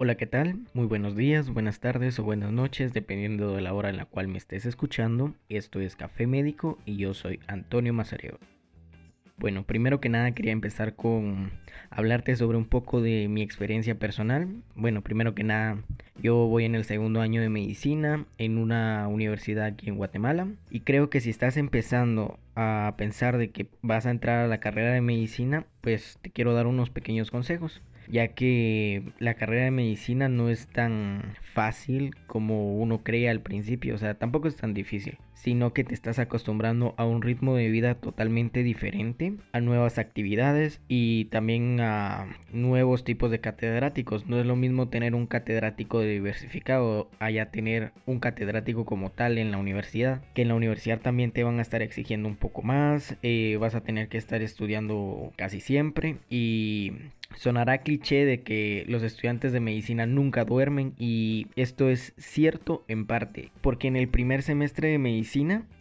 Hola, ¿qué tal? Muy buenos días, buenas tardes o buenas noches, dependiendo de la hora en la cual me estés escuchando. Esto es Café Médico y yo soy Antonio Mazareo. Bueno, primero que nada quería empezar con hablarte sobre un poco de mi experiencia personal. Bueno, primero que nada, yo voy en el segundo año de medicina en una universidad aquí en Guatemala y creo que si estás empezando a pensar de que vas a entrar a la carrera de medicina, pues te quiero dar unos pequeños consejos ya que la carrera de medicina no es tan fácil como uno cree al principio, o sea, tampoco es tan difícil, sino que te estás acostumbrando a un ritmo de vida totalmente diferente, a nuevas actividades y también a nuevos tipos de catedráticos. No es lo mismo tener un catedrático diversificado allá tener un catedrático como tal en la universidad, que en la universidad también te van a estar exigiendo un poco más, eh, vas a tener que estar estudiando casi siempre y Sonará cliché de que los estudiantes de medicina nunca duermen y esto es cierto en parte, porque en el primer semestre de medicina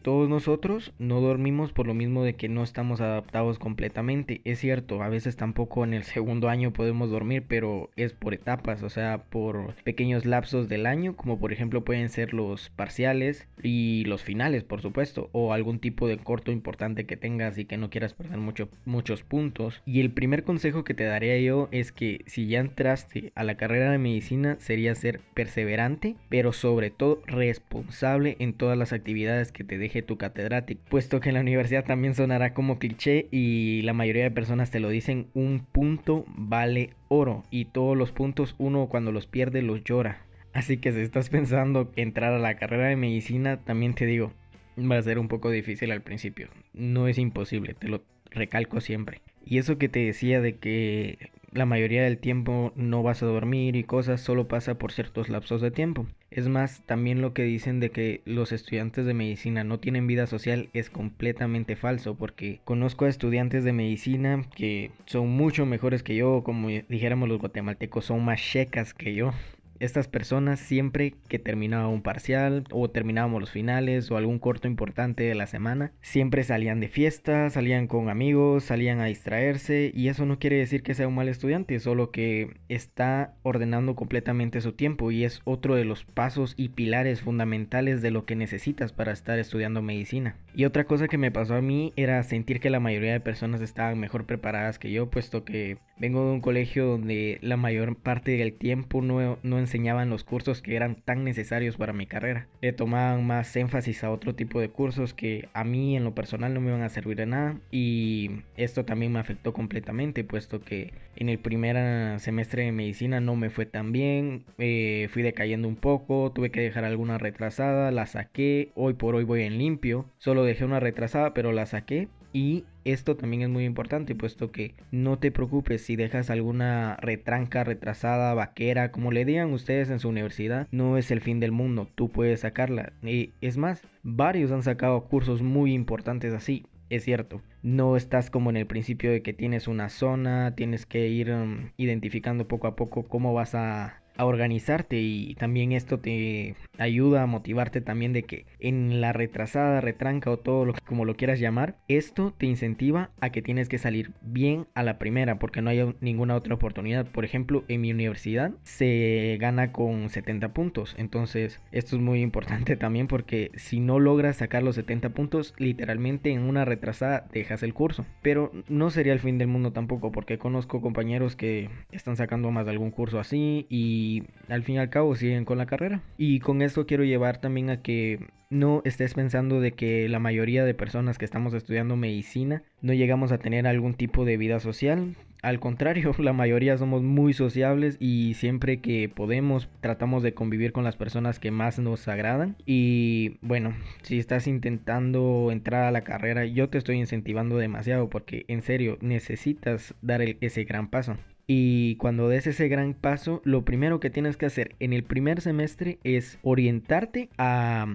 todos nosotros no dormimos por lo mismo de que no estamos adaptados completamente. Es cierto, a veces tampoco en el segundo año podemos dormir, pero es por etapas, o sea, por pequeños lapsos del año, como por ejemplo pueden ser los parciales y los finales, por supuesto, o algún tipo de corto importante que tengas y que no quieras perder mucho, muchos puntos. Y el primer consejo que te daría yo es que si ya entraste a la carrera de medicina sería ser perseverante, pero sobre todo responsable en todas las actividades que te deje tu catedrático, puesto que en la universidad también sonará como cliché y la mayoría de personas te lo dicen, un punto vale oro y todos los puntos uno cuando los pierde los llora. Así que si estás pensando entrar a la carrera de medicina, también te digo, va a ser un poco difícil al principio. No es imposible, te lo recalco siempre. Y eso que te decía de que la mayoría del tiempo no vas a dormir y cosas, solo pasa por ciertos lapsos de tiempo. Es más, también lo que dicen de que los estudiantes de medicina no tienen vida social es completamente falso, porque conozco a estudiantes de medicina que son mucho mejores que yo, como dijéramos los guatemaltecos, son más checas que yo estas personas siempre que terminaba un parcial o terminábamos los finales o algún corto importante de la semana, siempre salían de fiesta, salían con amigos, salían a distraerse y eso no quiere decir que sea un mal estudiante, solo que está ordenando completamente su tiempo y es otro de los pasos y pilares fundamentales de lo que necesitas para estar estudiando medicina. Y otra cosa que me pasó a mí era sentir que la mayoría de personas estaban mejor preparadas que yo, puesto que vengo de un colegio donde la mayor parte del tiempo no, no enseñaban los cursos que eran tan necesarios para mi carrera. Le tomaban más énfasis a otro tipo de cursos que a mí en lo personal no me iban a servir de nada y esto también me afectó completamente puesto que en el primer semestre de medicina no me fue tan bien, eh, fui decayendo un poco, tuve que dejar alguna retrasada, la saqué, hoy por hoy voy en limpio, solo dejé una retrasada pero la saqué y esto también es muy importante, puesto que no te preocupes si dejas alguna retranca, retrasada, vaquera, como le digan ustedes en su universidad, no es el fin del mundo, tú puedes sacarla. Y es más, varios han sacado cursos muy importantes así. Es cierto, no estás como en el principio de que tienes una zona, tienes que ir um, identificando poco a poco cómo vas a a organizarte y también esto te ayuda a motivarte también de que en la retrasada, retranca o todo lo como lo quieras llamar, esto te incentiva a que tienes que salir bien a la primera porque no hay ninguna otra oportunidad. Por ejemplo, en mi universidad se gana con 70 puntos, entonces esto es muy importante también porque si no logras sacar los 70 puntos, literalmente en una retrasada dejas el curso. Pero no sería el fin del mundo tampoco porque conozco compañeros que están sacando más de algún curso así y y al fin y al cabo siguen con la carrera. Y con esto quiero llevar también a que no estés pensando de que la mayoría de personas que estamos estudiando medicina no llegamos a tener algún tipo de vida social. Al contrario, la mayoría somos muy sociables y siempre que podemos tratamos de convivir con las personas que más nos agradan. Y bueno, si estás intentando entrar a la carrera, yo te estoy incentivando demasiado porque en serio necesitas dar ese gran paso. Y cuando des ese gran paso, lo primero que tienes que hacer en el primer semestre es orientarte a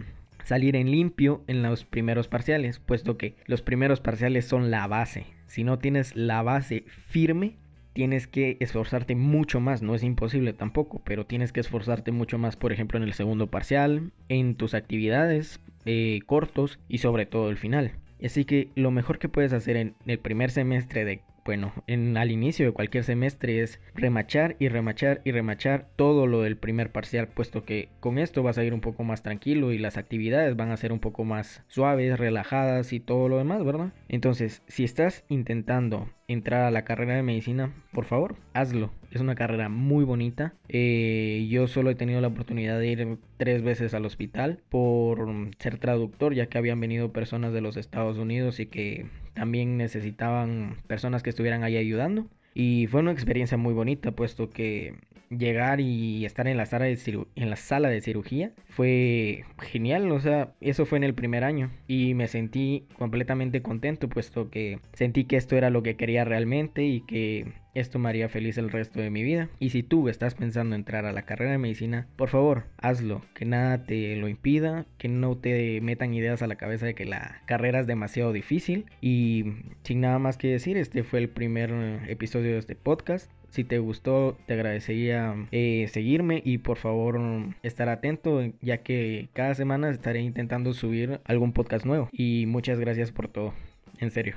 salir en limpio en los primeros parciales, puesto que los primeros parciales son la base. Si no tienes la base firme, tienes que esforzarte mucho más, no es imposible tampoco, pero tienes que esforzarte mucho más, por ejemplo, en el segundo parcial, en tus actividades eh, cortos y sobre todo el final. Así que lo mejor que puedes hacer en el primer semestre de bueno, en, al inicio de cualquier semestre es remachar y remachar y remachar todo lo del primer parcial, puesto que con esto vas a ir un poco más tranquilo y las actividades van a ser un poco más suaves, relajadas y todo lo demás, ¿verdad? Entonces, si estás intentando entrar a la carrera de medicina, por favor, hazlo. Es una carrera muy bonita. Eh, yo solo he tenido la oportunidad de ir tres veces al hospital por ser traductor, ya que habían venido personas de los Estados Unidos y que también necesitaban personas que estuvieran ahí ayudando. Y fue una experiencia muy bonita, puesto que llegar y estar en la sala de, en la sala de cirugía fue genial, o sea, eso fue en el primer año y me sentí completamente contento, puesto que sentí que esto era lo que quería realmente y que esto me haría feliz el resto de mi vida. Y si tú estás pensando entrar a la carrera de medicina, por favor, hazlo. Que nada te lo impida. Que no te metan ideas a la cabeza de que la carrera es demasiado difícil. Y sin nada más que decir, este fue el primer episodio de este podcast. Si te gustó, te agradecería eh, seguirme y por favor estar atento, ya que cada semana estaré intentando subir algún podcast nuevo. Y muchas gracias por todo. En serio.